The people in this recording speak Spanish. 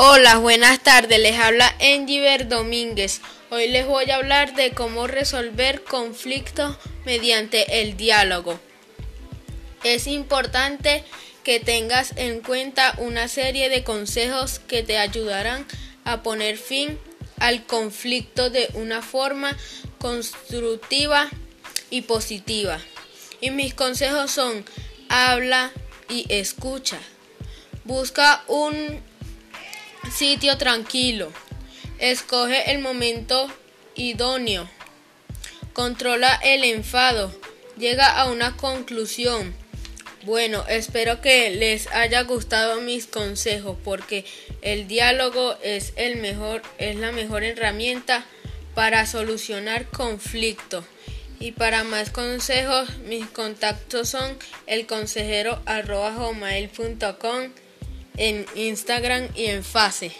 Hola, buenas tardes. Les habla Engiver Domínguez. Hoy les voy a hablar de cómo resolver conflictos mediante el diálogo. Es importante que tengas en cuenta una serie de consejos que te ayudarán a poner fin al conflicto de una forma constructiva y positiva. Y mis consejos son habla y escucha. Busca un Sitio tranquilo. Escoge el momento idóneo. Controla el enfado. Llega a una conclusión. Bueno, espero que les haya gustado mis consejos porque el diálogo es el mejor es la mejor herramienta para solucionar conflictos. Y para más consejos, mis contactos son elconsejero.com en Instagram y en Fase.